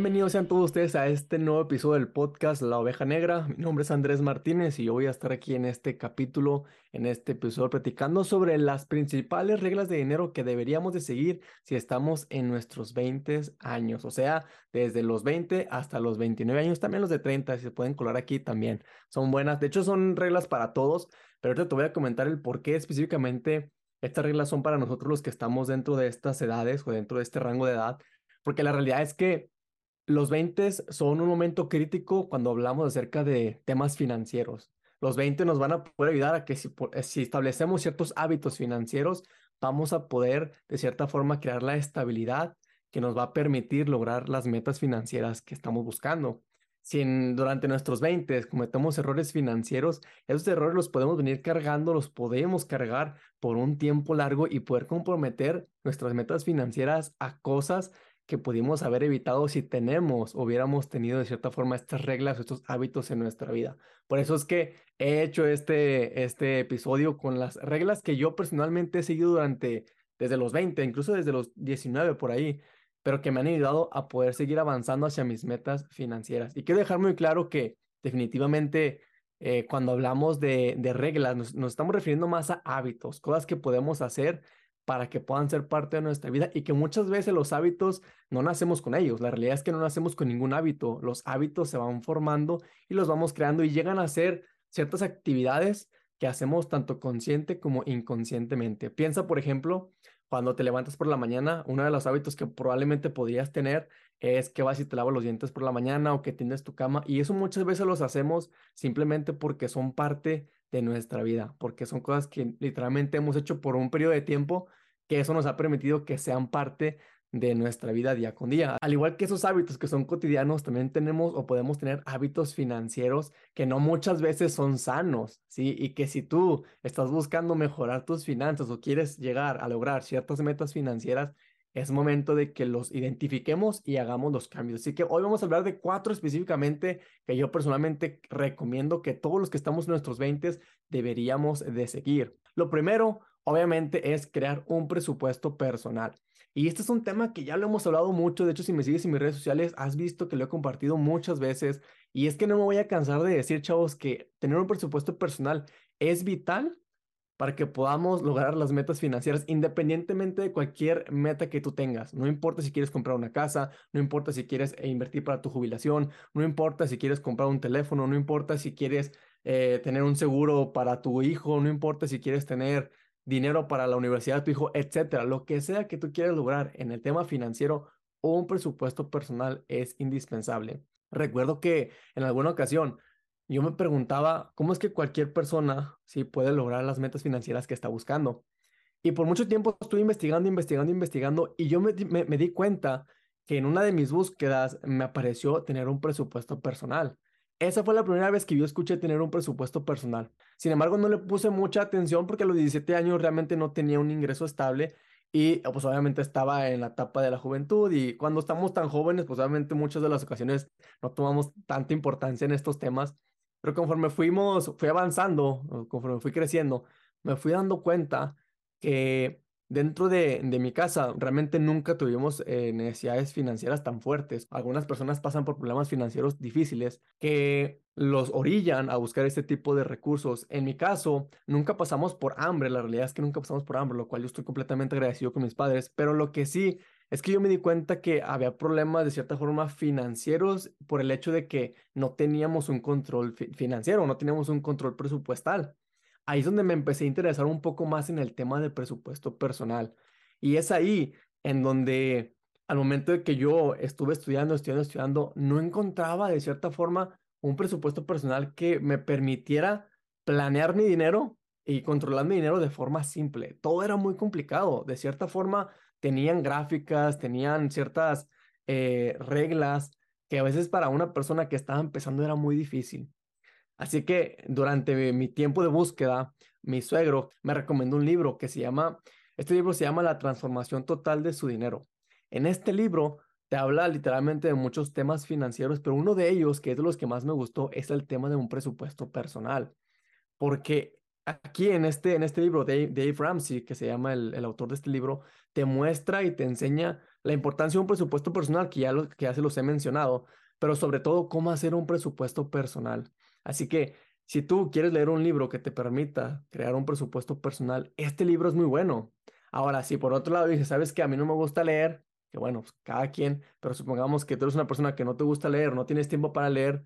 Bienvenidos sean todos ustedes a este nuevo episodio del podcast La Oveja Negra. Mi nombre es Andrés Martínez y yo voy a estar aquí en este capítulo, en este episodio, platicando sobre las principales reglas de dinero que deberíamos de seguir si estamos en nuestros 20 años, o sea, desde los 20 hasta los 29 años, también los de 30, si se pueden colar aquí también. Son buenas, de hecho son reglas para todos, pero ahorita te voy a comentar el por qué específicamente estas reglas son para nosotros los que estamos dentro de estas edades o dentro de este rango de edad, porque la realidad es que los 20 son un momento crítico cuando hablamos acerca de temas financieros. Los 20 nos van a poder ayudar a que si, eh, si, establecemos ciertos hábitos financieros, vamos a poder de cierta forma crear la estabilidad que nos va a permitir lograr las metas financieras que estamos buscando. Si durante nuestros 20 cometemos errores financieros, esos errores los podemos venir cargando, los podemos cargar por un tiempo largo y poder comprometer nuestras metas financieras a cosas que pudimos haber evitado si tenemos, hubiéramos tenido de cierta forma estas reglas o estos hábitos en nuestra vida. Por eso es que he hecho este, este episodio con las reglas que yo personalmente he seguido durante, desde los 20, incluso desde los 19 por ahí, pero que me han ayudado a poder seguir avanzando hacia mis metas financieras. Y quiero dejar muy claro que definitivamente eh, cuando hablamos de, de reglas, nos, nos, estamos refiriendo más a hábitos, cosas que podemos hacer para que puedan ser parte de nuestra vida y que muchas veces los hábitos no nacemos con ellos. La realidad es que no nacemos con ningún hábito. Los hábitos se van formando y los vamos creando y llegan a ser ciertas actividades que hacemos tanto consciente como inconscientemente. Piensa, por ejemplo, cuando te levantas por la mañana, uno de los hábitos que probablemente podrías tener es que vas y te lavas los dientes por la mañana o que tienes tu cama y eso muchas veces los hacemos simplemente porque son parte de nuestra vida, porque son cosas que literalmente hemos hecho por un periodo de tiempo que eso nos ha permitido que sean parte de nuestra vida día con día. Al igual que esos hábitos que son cotidianos, también tenemos o podemos tener hábitos financieros que no muchas veces son sanos, ¿sí? Y que si tú estás buscando mejorar tus finanzas o quieres llegar a lograr ciertas metas financieras, es momento de que los identifiquemos y hagamos los cambios. Así que hoy vamos a hablar de cuatro específicamente que yo personalmente recomiendo que todos los que estamos en nuestros 20 deberíamos de seguir. Lo primero, obviamente, es crear un presupuesto personal. Y este es un tema que ya lo hemos hablado mucho. De hecho, si me sigues en mis redes sociales, has visto que lo he compartido muchas veces. Y es que no me voy a cansar de decir, chavos, que tener un presupuesto personal es vital para que podamos lograr las metas financieras independientemente de cualquier meta que tú tengas. No importa si quieres comprar una casa, no importa si quieres eh, invertir para tu jubilación, no importa si quieres comprar un teléfono, no importa si quieres eh, tener un seguro para tu hijo, no importa si quieres tener dinero para la universidad de tu hijo, etcétera. Lo que sea que tú quieras lograr en el tema financiero, un presupuesto personal es indispensable. Recuerdo que en alguna ocasión yo me preguntaba cómo es que cualquier persona sí puede lograr las metas financieras que está buscando. Y por mucho tiempo estuve investigando, investigando, investigando y yo me, me, di cuenta que en una de mis búsquedas me apareció tener un presupuesto personal. Esa fue la primera vez que yo escuché tener un presupuesto personal. Sin embargo, no le puse mucha atención porque a los 17 años realmente no tenía un ingreso estable y pues obviamente estaba en la etapa de la juventud y cuando estamos tan jóvenes, pues obviamente muchas de las ocasiones no tomamos tanta importancia en estos temas pero conforme fuimos, fui avanzando, conforme fui creciendo, me fui dando cuenta que dentro de, mi casa realmente nunca tuvimos eh, necesidades financieras tan fuertes. Algunas personas pasan por problemas financieros difíciles que los orillan a buscar este tipo de recursos. En mi caso, nunca pasamos por hambre. La realidad es que nunca pasamos por hambre, lo cual yo estoy completamente agradecido con mis padres. Pero lo que sí es que yo me di cuenta que había problemas de cierta forma financieros por el hecho de que no teníamos un control financiero, no teníamos un control presupuestal. Ahí es donde me empecé a interesar un poco más en el tema del presupuesto personal. Y es ahí en donde al momento de que yo estuve estudiando, estudiando, estudiando, no encontraba de cierta forma un presupuesto personal que me permitiera planear mi dinero y controlar mi dinero de forma simple. Todo era muy complicado. De cierta forma, tenían gráficas, tenían ciertas eh, reglas que a veces para una persona que estaba empezando era muy difícil. Así que durante mi tiempo de búsqueda, mi suegro me recomendó un libro que se llama, este libro se llama La transformación total de su dinero. En este libro te habla literalmente de muchos temas financieros, pero uno de ellos, que es de los que más me gustó, es el tema de un presupuesto personal. Porque aquí en este, en este libro, Dave, Dave Ramsey, que se llama el, el, autor de este libro, te muestra y te enseña la importancia de un presupuesto personal, que ya, lo, que ya se los he mencionado, pero sobre todo cómo hacer un presupuesto personal. Así que si tú quieres leer un libro que te permita crear un presupuesto personal, este libro es muy bueno. Ahora, si por otro lado dices, sabes que a mí no me gusta leer, que bueno, pues cada quien, pero supongamos que tú eres una persona que no te gusta leer, no tienes tiempo para leer,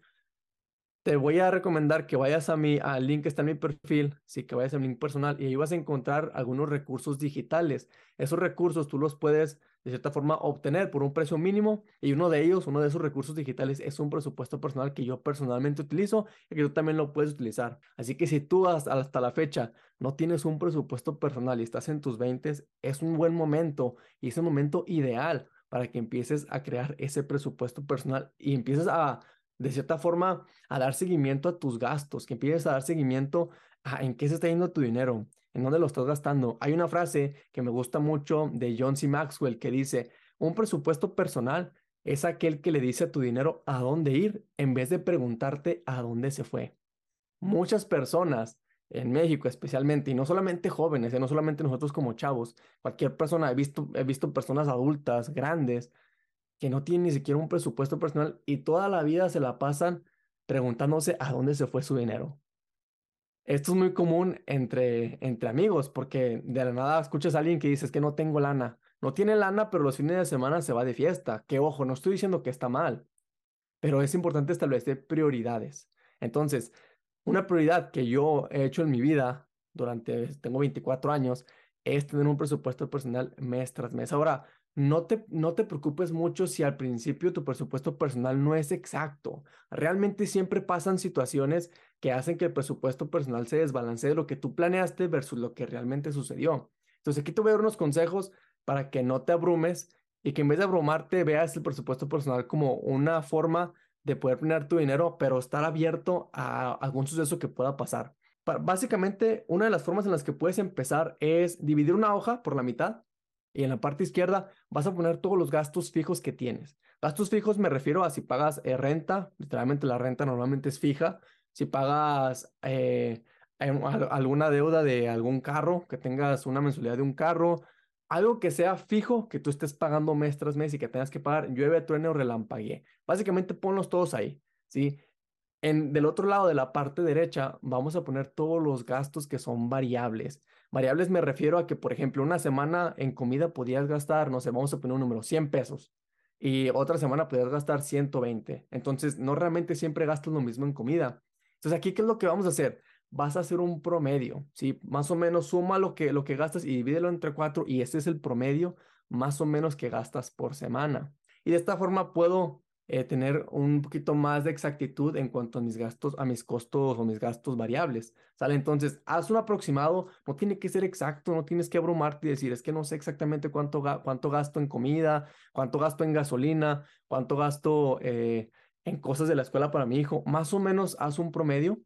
te voy a recomendar que vayas a mi al link que está en mi perfil, sí, que vayas a mi link personal y ahí vas a encontrar algunos recursos digitales. Esos recursos tú los puedes de cierta forma obtener por un precio mínimo y uno de ellos, uno de esos recursos digitales es un presupuesto personal que yo personalmente utilizo y que tú también lo puedes utilizar. Así que si tú hasta, hasta la fecha no tienes un presupuesto personal y estás en tus 20, es un buen momento y es un momento ideal para que empieces a crear ese presupuesto personal y empieces a de cierta forma, a dar seguimiento a tus gastos, que empieces a dar seguimiento a en qué se está yendo tu dinero, en dónde lo estás gastando. Hay una frase que me gusta mucho de John C. Maxwell que dice, un presupuesto personal es aquel que le dice a tu dinero a dónde ir en vez de preguntarte a dónde se fue. Muchas personas en México especialmente, y no solamente jóvenes, ¿eh? no solamente nosotros como chavos, cualquier persona, he visto, he visto personas adultas, grandes, que no tienen ni siquiera un presupuesto personal y toda la vida se la pasan preguntándose a dónde se fue su dinero. Esto es muy común entre, entre amigos porque de la nada escuchas a alguien que dice que no tengo lana. No tiene lana, pero los fines de semana se va de fiesta. Que ojo, no estoy diciendo que está mal, pero es importante establecer prioridades. Entonces, una prioridad que yo he hecho en mi vida durante, tengo 24 años, es tener un presupuesto personal mes tras mes. Ahora, no te, no te preocupes mucho si al principio tu presupuesto personal no es exacto. Realmente siempre pasan situaciones que hacen que el presupuesto personal se desbalancee de lo que tú planeaste versus lo que realmente sucedió. Entonces aquí te voy a dar unos consejos para que no te abrumes y que en vez de abrumarte veas el presupuesto personal como una forma de poder planear tu dinero, pero estar abierto a algún suceso que pueda pasar. Básicamente, una de las formas en las que puedes empezar es dividir una hoja por la mitad y en la parte izquierda vas a poner todos los gastos fijos que tienes. Gastos fijos me refiero a si pagas eh, renta, literalmente la renta normalmente es fija. Si pagas eh, alguna deuda de algún carro, que tengas una mensualidad de un carro, algo que sea fijo, que tú estés pagando mes tras mes y que tengas que pagar, llueve, truene o relampaguee. Básicamente ponlos todos ahí, ¿sí? En, del otro lado de la parte derecha vamos a poner todos los gastos que son variables. Variables me refiero a que, por ejemplo, una semana en comida podías gastar, no sé, vamos a poner un número, 100 pesos. Y otra semana podías gastar 120. Entonces, no realmente siempre gastas lo mismo en comida. Entonces, aquí, ¿qué es lo que vamos a hacer? Vas a hacer un promedio, ¿sí? Más o menos suma lo que, lo que gastas y divídelo entre cuatro y ese es el promedio más o menos que gastas por semana. Y de esta forma puedo eh, tener un poquito más de exactitud en cuanto a mis gastos, a mis costos o mis gastos variables. ¿Sale? Entonces, haz un aproximado, no tiene que ser exacto, no tienes que abrumarte y decir, es que no sé exactamente cuánto, cuánto gasto en comida, cuánto gasto en gasolina, cuánto gasto eh, en cosas de la escuela para mi hijo. Más o menos haz un promedio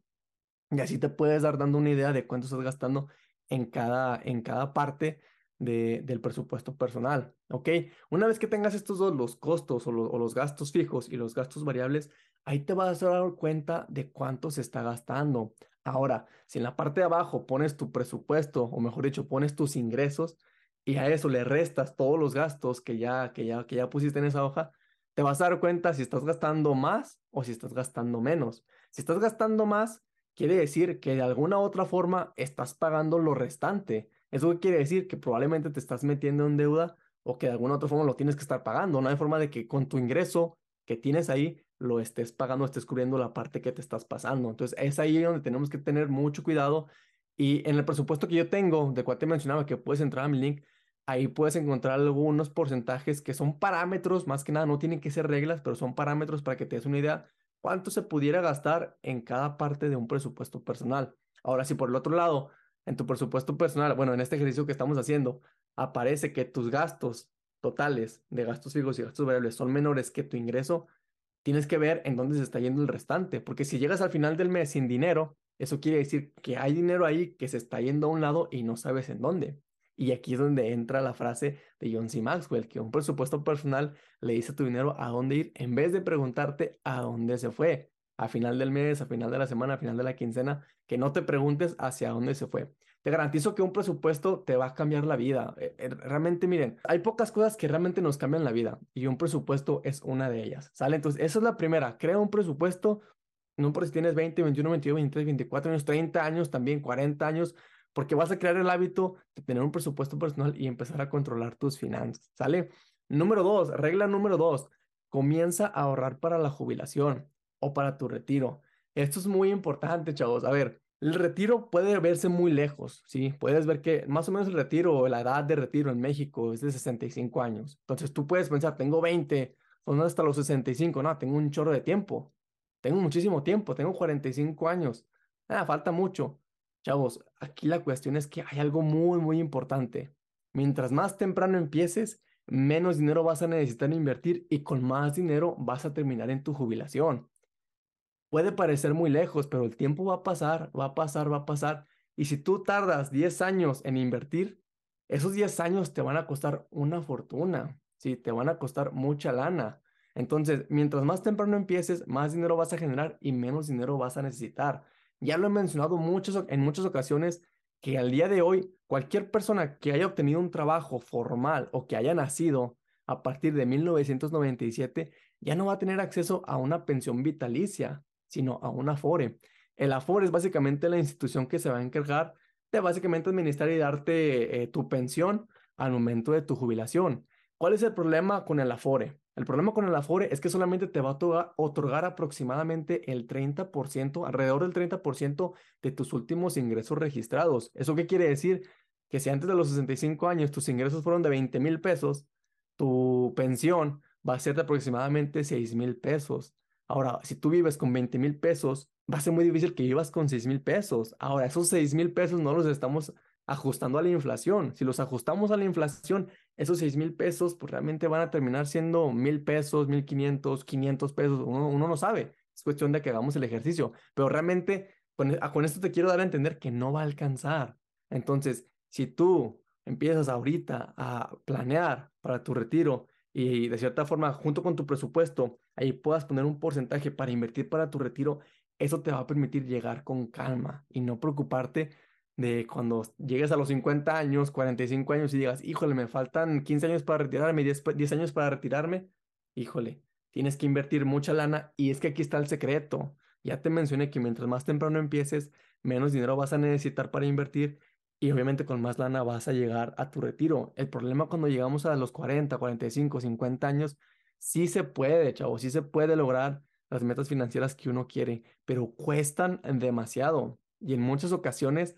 y así te puedes dar dando una idea de cuánto estás gastando en cada, en cada parte del presupuesto personal, ¿ok? Una vez que tengas estos dos, los costos o, los gastos fijos y los gastos variables, ahí te vas a dar cuenta de cuánto se está gastando. Ahora, si en la parte de abajo pones tu presupuesto, o mejor dicho, pones tus ingresos y a eso le restas todos los gastos que ya, que ya, que ya pusiste en esa hoja, te vas a dar cuenta si estás gastando más o si estás gastando menos. Si estás gastando más, quiere decir que de alguna otra forma estás pagando lo restante. ¿Eso quiere decir? Que probablemente te estás metiendo en deuda o que de alguna otra forma lo tienes que estar pagando. No hay forma de que con tu ingreso que tienes ahí lo estés pagando, estés cubriendo la parte que te estás pasando. Entonces es ahí donde tenemos que tener mucho cuidado. Y en el presupuesto que yo tengo, de cual te mencionaba que puedes entrar a mi link, ahí puedes encontrar algunos porcentajes que son parámetros, más que nada, no tienen que ser reglas, pero son parámetros para que te des una idea cuánto se pudiera gastar en cada parte de un presupuesto personal. Ahora, si por el otro lado en tu presupuesto personal, bueno, en este ejercicio que estamos haciendo, aparece que tus gastos totales de gastos fijos y gastos variables son menores que tu ingreso, tienes que ver en dónde se está yendo el restante, porque si llegas al final del mes sin dinero, eso quiere decir que hay dinero ahí que se está yendo a un lado y no sabes en dónde. Y aquí es donde entra la frase de John C. Maxwell, que un presupuesto personal le dice a tu dinero a dónde ir en vez de preguntarte a dónde se fue. A final del mes, a final de la semana, a final de la quincena, que no te preguntes hacia dónde se fue. Te garantizo que un presupuesto te va a cambiar la vida. Eh, eh, realmente, miren, hay pocas cosas que realmente nos cambian la vida y un presupuesto es una de ellas. ¿Sale? Entonces, esa es la primera. Crea un presupuesto, no por si tienes 20, 21, 22, 23, 24 años, 30 años, también 40 años, porque vas a crear el hábito de tener un presupuesto personal y empezar a controlar tus finanzas. ¿Sale? Número dos, regla número dos, comienza a ahorrar para la jubilación o para tu retiro. Esto es muy importante, chavos. A ver, el retiro puede verse muy lejos, ¿sí? Puedes ver que más o menos el retiro o la edad de retiro en México es de 65 años. Entonces tú puedes pensar, tengo 20, son hasta los 65, no, tengo un chorro de tiempo. Tengo muchísimo tiempo, tengo 45 años. Ah, falta mucho. Chavos, aquí la cuestión es que hay algo muy, muy importante. Mientras más temprano empieces, menos dinero vas a necesitar invertir y con más dinero vas a terminar en tu jubilación. Puede parecer muy lejos, pero el tiempo va a pasar, va a pasar, va a pasar. Y si tú tardas 10 años en invertir, esos 10 años te van a costar una fortuna, ¿sí? Te van a costar mucha lana. Entonces, mientras más temprano empieces, más dinero vas a generar y menos dinero vas a necesitar. Ya lo he mencionado muchas, en muchas ocasiones que al día de hoy, cualquier persona que haya obtenido un trabajo formal o que haya nacido a partir de 1997 ya no va a tener acceso a una pensión vitalicia, sino a un Afore. El Afore es básicamente la institución que se va a encargar de básicamente administrar y darte eh, tu pensión al momento de tu jubilación. ¿Cuál es el problema con el Afore? El problema con el Afore es que solamente te va a otorgar aproximadamente el 30%, alrededor del 30% de tus últimos ingresos registrados. ¿Eso qué quiere decir? Que si antes de los 65 años tus ingresos fueron de 20 mil pesos, tu pensión va a ser de aproximadamente 6 mil pesos. Ahora, si tú vives con 20 mil pesos, va a ser muy difícil que vivas con 6 mil pesos. Ahora, esos 6 mil pesos no los estamos ajustando a la inflación. Si los ajustamos a la inflación, esos 6 mil pesos pues realmente van a terminar siendo mil pesos, mil quinientos, quinientos pesos. Uno, no sabe. Es cuestión de que hagamos el ejercicio. Pero realmente con, e, con esto te quiero dar a entender que no va a alcanzar. Entonces, si tú empiezas ahorita a planear para tu retiro y de cierta forma, junto con tu presupuesto, ahí puedas poner un porcentaje para invertir para tu retiro, eso te va a permitir llegar con calma y no preocuparte de cuando llegues a los 50 años, 45 años y digas, híjole, me faltan 15 años para retirarme, 10, 10 años para retirarme, híjole, tienes que invertir mucha lana y es que aquí está el secreto. Ya te mencioné que mientras más temprano empieces, menos dinero vas a necesitar para invertir y obviamente con más lana vas a llegar a tu retiro. El problema cuando llegamos a los 40, 45, 50 años, sí se puede, chavo, sí se puede lograr las metas financieras que uno quiere, pero cuestan demasiado y en muchas ocasiones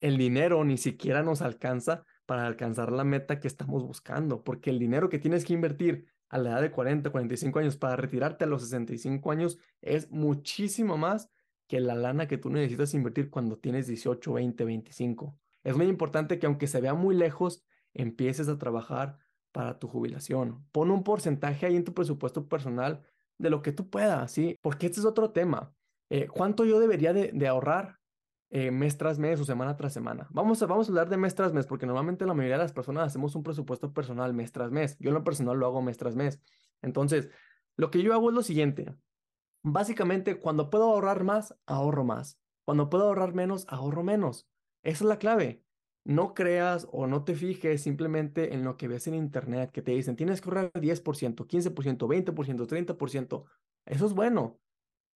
el dinero ni siquiera nos alcanza para alcanzar la meta que estamos buscando, porque el dinero que tienes que invertir a la edad de 40, 45 años para retirarte a los 65 años es muchísimo más que la lana que tú necesitas invertir cuando tienes 18, 20, 25. Es muy importante que aunque se vea muy lejos, empieces a trabajar para tu jubilación. Pon un porcentaje ahí en tu presupuesto personal de lo que tú puedas, ¿sí? Porque este es otro tema. Eh, ¿Cuánto yo debería de ahorrar eh, mes tras mes o semana tras semana. Vamos a, vamos a hablar de mes tras mes, porque normalmente la mayoría de las personas hacemos un presupuesto personal mes tras mes. Yo en lo personal lo hago mes tras mes. Entonces, lo que yo hago es lo siguiente. Básicamente, cuando puedo ahorrar más, ahorro más. Cuando puedo ahorrar menos, ahorro menos. Esa es la clave. No creas o no te fijes simplemente en lo que ves en internet, que te dicen, tienes que ahorrar 10%, 15%, 20%, 30%. Eso es bueno.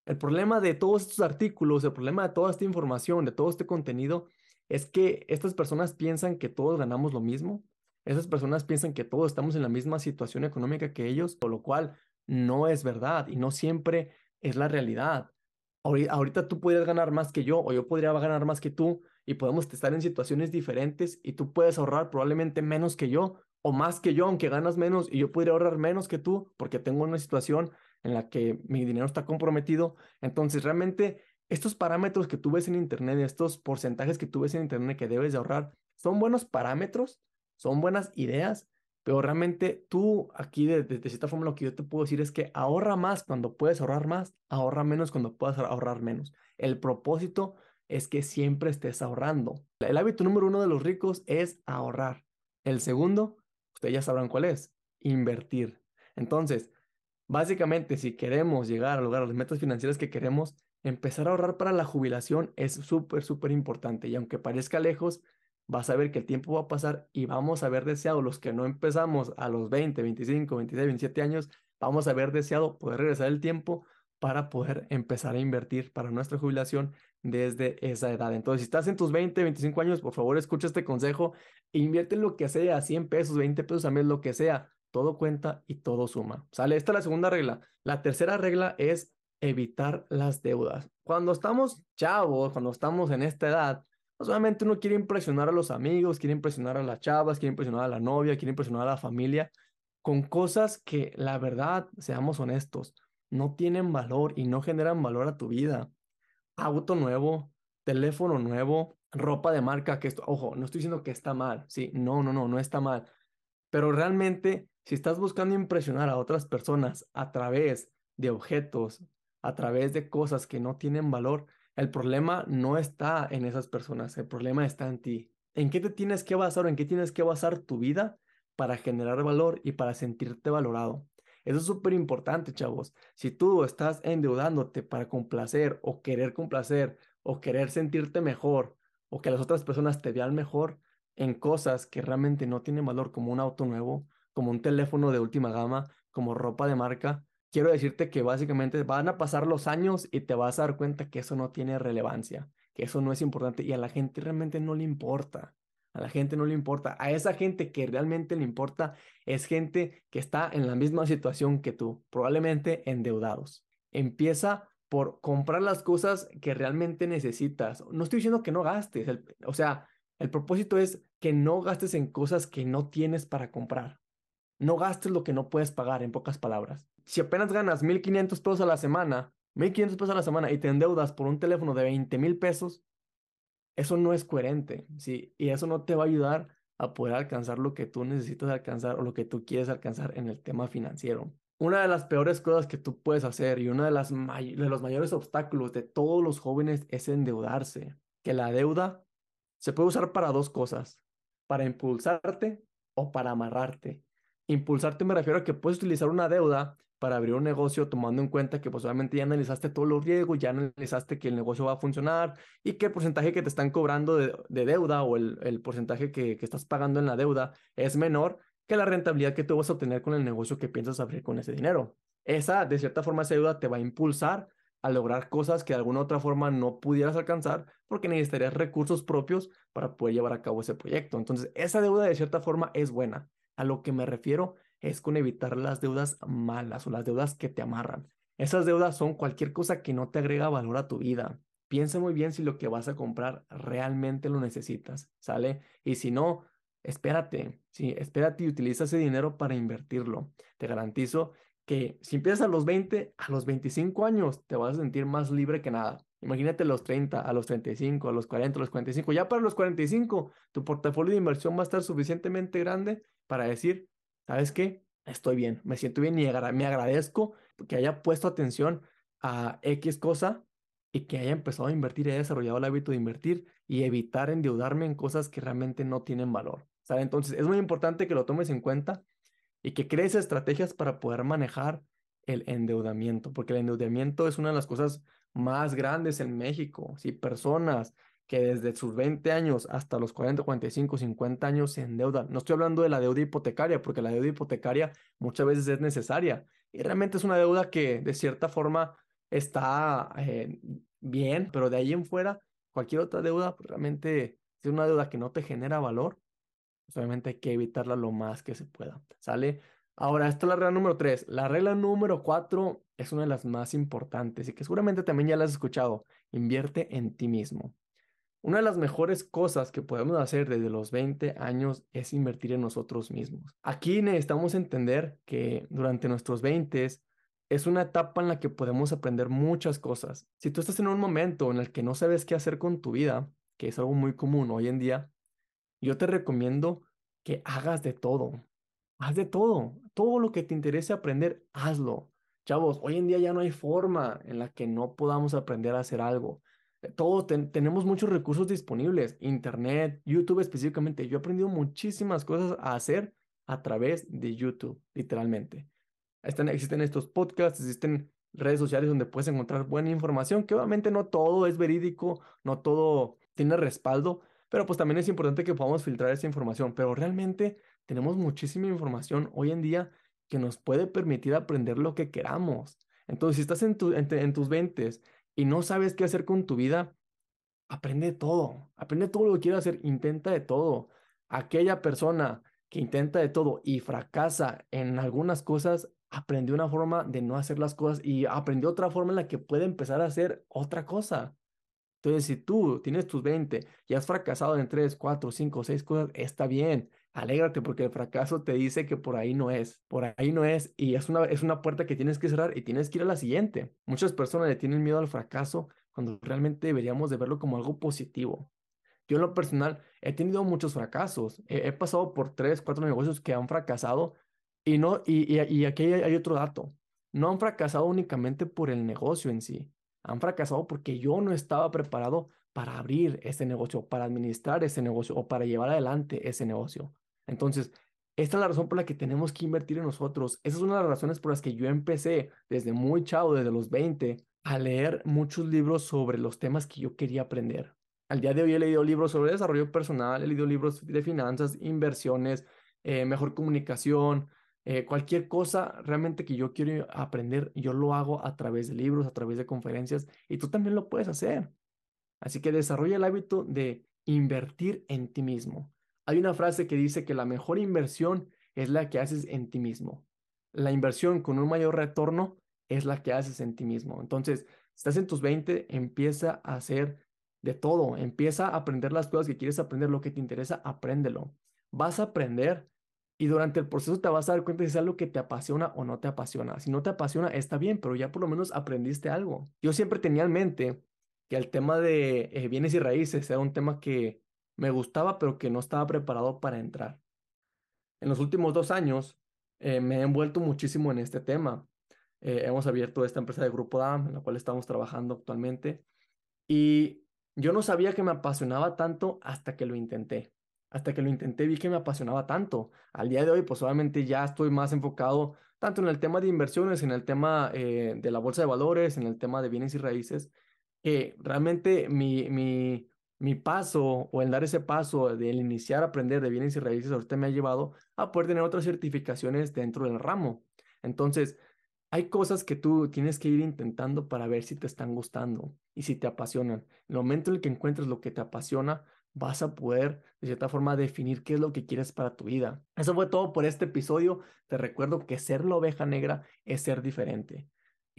El problema de todos estos artículos, el problema de toda esta información, de todo este contenido, es que estas personas piensan que todos ganamos lo mismo. Esas personas piensan que todos estamos en la misma situación económica que ellos, por lo cual no es verdad y no siempre es la realidad. Ahorita tú podrías ganar más que yo o yo podría ganar más que tú y podemos estar en situaciones diferentes y tú puedes ahorrar probablemente menos que yo o más que yo, aunque ganas menos y yo podría ahorrar menos que tú porque tengo una situación en la que mi dinero está comprometido. Entonces, realmente, estos parámetros que tú ves en Internet, estos porcentajes que tú ves en Internet que debes de ahorrar, son buenos parámetros, son buenas ideas, pero realmente tú aquí de, de, cierta forma lo que yo te puedo decir es que ahorra más cuando puedes ahorrar más, ahorra menos cuando puedas ahorrar menos. El propósito es que siempre estés ahorrando. El hábito número uno de los ricos es ahorrar. El segundo, ustedes ya sabrán cuál es, invertir. Entonces, Básicamente, si queremos llegar a lograr las metas financieras que queremos, empezar a ahorrar para la jubilación es súper, súper importante. Y aunque parezca lejos, vas a ver que el tiempo va a pasar y vamos a haber deseado, los que no empezamos a los 20, 25, 26, 27 años, vamos a haber deseado poder regresar el tiempo para poder empezar a invertir para nuestra jubilación desde esa edad. Entonces, si estás en tus 20, 25 años, por favor, escucha este consejo, invierte lo que sea, 100 pesos, 20 pesos al mes, lo que sea todo cuenta y todo suma. ¿Sale? Esta es la segunda regla. La tercera regla es evitar las deudas. Cuando estamos chavos, cuando estamos en esta edad, solamente uno quiere impresionar a los amigos, quiere impresionar a las chavas, quiere impresionar a la novia, quiere impresionar a la familia con cosas que la verdad, seamos honestos, no tienen valor y no generan valor a tu vida. Auto nuevo, teléfono nuevo, ropa de marca, que esto, ojo, no estoy diciendo que está mal, sí, no, no, no, no está mal, pero realmente si estás buscando impresionar a otras personas a través de objetos, a través de cosas que no tienen valor, el problema no está en esas personas, el problema está en ti. ¿En qué te tienes que basar o en qué tienes que basar tu vida para generar valor y para sentirte valorado? Eso es súper importante, chavos. Si tú estás endeudándote para complacer o querer complacer o querer sentirte mejor o que las otras personas te vean mejor en cosas que realmente no tienen valor como un auto nuevo, como un teléfono de última gama, como ropa de marca, quiero decirte que básicamente van a pasar los años y te vas a dar cuenta que eso no tiene relevancia, que eso no es importante y a la gente realmente no le importa. A la gente no le importa. A esa gente que realmente le importa es gente que está en la misma situación que tú, probablemente endeudados. Empieza por comprar las cosas que realmente necesitas. No estoy diciendo que no gastes, o sea, el propósito es que no gastes en cosas que no tienes para comprar. No gastes lo que no puedes pagar, en pocas palabras. Si apenas ganas 1.500 pesos a la semana, 1.500 pesos a la semana y te endeudas por un teléfono de 20 mil pesos, eso no es coherente, ¿sí? Y eso no te va a ayudar a poder alcanzar lo que tú necesitas alcanzar o lo que tú quieres alcanzar en el tema financiero. Una de las peores cosas que tú puedes hacer y uno de, de los mayores obstáculos de todos los jóvenes es endeudarse. Que la deuda se puede usar para dos cosas, para impulsarte o para amarrarte. Impulsarte me refiero a que puedes utilizar una deuda para abrir un negocio tomando en cuenta que posiblemente ya analizaste todos los riesgos, ya analizaste que el negocio va a funcionar y que el porcentaje que te están cobrando de, deuda o el, porcentaje que, que, estás pagando en la deuda es menor que la rentabilidad que tú vas a obtener con el negocio que piensas abrir con ese dinero. Esa, de cierta forma, esa deuda te va a impulsar a lograr cosas que de alguna otra forma no pudieras alcanzar porque necesitarías recursos propios para poder llevar a cabo ese proyecto. Entonces, esa deuda de cierta forma es buena. A lo que me refiero es con evitar las deudas malas o las deudas que te amarran. Esas deudas son cualquier cosa que no te agrega valor a tu vida. Piensa muy bien si lo que vas a comprar realmente lo necesitas, ¿sale? Y si no, espérate, sí, espérate y utiliza ese dinero para invertirlo. Te garantizo que si empiezas a los 20, a los 25 años te vas a sentir más libre que nada. Imagínate los 30, a los 35, a los 40, a los 45. Ya para los 45, tu portafolio de inversión va a estar suficientemente grande para decir, ¿sabes qué? Estoy bien, me siento bien y me agradezco que haya puesto atención a X cosa y que haya empezado a invertir y haya desarrollado el hábito de invertir y evitar endeudarme en cosas que realmente no tienen valor. ¿Sabe? Entonces, es muy importante que lo tomes en cuenta y que crees estrategias para poder manejar el endeudamiento, porque el endeudamiento es una de las cosas más grandes en México. Si personas que desde sus 20 años hasta los 40, 45, 50 años se endeudan. No estoy hablando de la deuda hipotecaria, porque la deuda hipotecaria muchas veces es necesaria y realmente es una deuda que de cierta forma está eh, bien, pero de ahí en fuera, cualquier otra deuda, pues, realmente es una deuda que no te genera valor, pues obviamente hay que evitarla lo más que se pueda. ¿Sale? Ahora, esta es la regla número 3. La regla número 4 es una de las más importantes y que seguramente también ya la has escuchado. Invierte en ti mismo. Una de las mejores cosas que podemos hacer desde los 20 años es invertir en nosotros mismos. Aquí necesitamos entender que durante nuestros 20 es una etapa en la que podemos aprender muchas cosas. Si tú estás en un momento en el que no sabes qué hacer con tu vida, que es algo muy común hoy en día, yo te recomiendo que hagas de todo. Haz de todo. Todo lo que te interese aprender, hazlo. Chavos, hoy en día ya no hay forma en la que no podamos aprender a hacer algo. Todos tenemos muchos recursos disponibles, Internet, YouTube específicamente. Yo he aprendido muchísimas cosas a hacer a través de YouTube, literalmente. Están, existen estos podcasts, existen redes sociales donde puedes encontrar buena información, que obviamente no todo es verídico, no todo tiene respaldo, pero pues también es importante que podamos filtrar esa información. Pero realmente tenemos muchísima información hoy en día que nos puede permitir aprender lo que queramos. Entonces, si estás en, en, tus 20 y no sabes qué hacer con tu vida, aprende todo, aprende todo lo que quieras hacer, intenta de todo. Aquella persona que intenta de todo y fracasa en algunas cosas, aprendió una forma de no hacer las cosas y aprendió otra forma en la que puede empezar a hacer otra cosa. Entonces, si tú tienes tus 20 y has fracasado en 3, 4, 5, 6 cosas, está bien. Alégrate porque el fracaso te dice que por ahí no es, por ahí no es y es una, es una puerta que tienes que cerrar y tienes que ir a la siguiente. Muchas personas le tienen miedo al fracaso cuando realmente deberíamos de verlo como algo positivo. Yo en lo personal he tenido muchos fracasos. He, pasado por 3, 4 negocios que han fracasado y, no, y, y, aquí hay otro dato. No han fracasado únicamente por el negocio en sí han fracasado porque yo no estaba preparado para abrir ese negocio, para administrar ese negocio o para llevar adelante ese negocio. Entonces, esta es la razón por la que tenemos que invertir en nosotros. Esa es una de las razones por las que yo empecé desde muy chavo, desde los 20, a leer muchos libros sobre los temas que yo quería aprender. Al día de hoy he leído libros sobre desarrollo personal, he leído libros de finanzas, inversiones, eh, mejor comunicación, eh, cualquier cosa realmente que yo quiero aprender, yo lo hago a través de libros, a través de conferencias y tú también lo puedes hacer. Así que desarrolla el hábito de invertir en ti mismo. Hay una frase que dice que la mejor inversión es la que haces en ti mismo. La inversión con un mayor retorno es la que haces en ti mismo. Entonces, estás en tus 20, empieza a hacer de todo, empieza a aprender las cosas que quieres aprender, lo que te interesa, apréndelo. Vas a aprender y durante el proceso te vas a dar cuenta si es algo que te apasiona o no te apasiona. Si no te apasiona, está bien, pero ya por lo menos aprendiste algo. Yo siempre tenía en mente que el tema de eh, bienes y raíces era un tema que me gustaba, pero que no estaba preparado para entrar. En los últimos dos años eh, me he envuelto muchísimo en este tema. Eh, hemos abierto esta empresa de Grupo DAM, en la cual estamos trabajando actualmente. Y yo no sabía que me apasionaba tanto hasta que lo intenté hasta que lo intenté vi que me apasionaba tanto. Al día de hoy, pues obviamente ya estoy más enfocado tanto en el tema de inversiones, en el tema de la bolsa de valores, en el tema de bienes y raíces, que realmente mi, mi, paso o el dar ese paso de iniciar a aprender de bienes y raíces ahorita me ha llevado a poder tener otras certificaciones dentro del ramo. Entonces, hay cosas que tú tienes que ir intentando para ver si te están gustando y si te apasionan. En el momento en el que encuentres lo que te apasiona, vas a poder de cierta forma definir qué es lo que quieres para tu vida. Eso fue todo por este episodio. Te recuerdo que ser la oveja negra es ser diferente.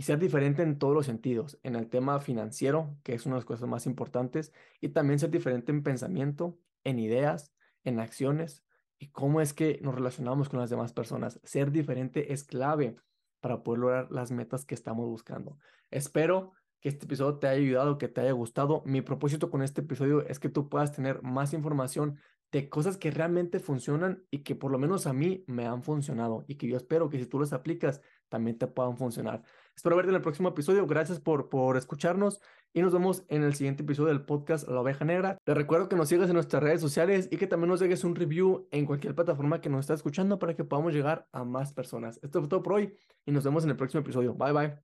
Y ser diferente en todos los sentidos, en el tema financiero, que es una de las cosas más importantes, y también ser diferente en pensamiento, en ideas, en acciones, y cómo es que nos relacionamos con las demás personas. Ser diferente es clave para poder lograr las metas que estamos buscando. Espero que este episodio te haya ayudado, que te haya gustado. Mi propósito con este episodio es que tú puedas tener más información de cosas que realmente funcionan y que por lo menos a mí me han funcionado y que yo espero que si tú las aplicas también te puedan funcionar. Espero verte en el próximo episodio. Gracias por, por escucharnos y nos vemos en el siguiente episodio del podcast La Oveja Negra. Te recuerdo que nos sigas en nuestras redes sociales y que también nos dejes un review en cualquier plataforma que nos esté escuchando para que podamos llegar a más personas. Esto fue todo por hoy y nos vemos en el próximo episodio. Bye bye.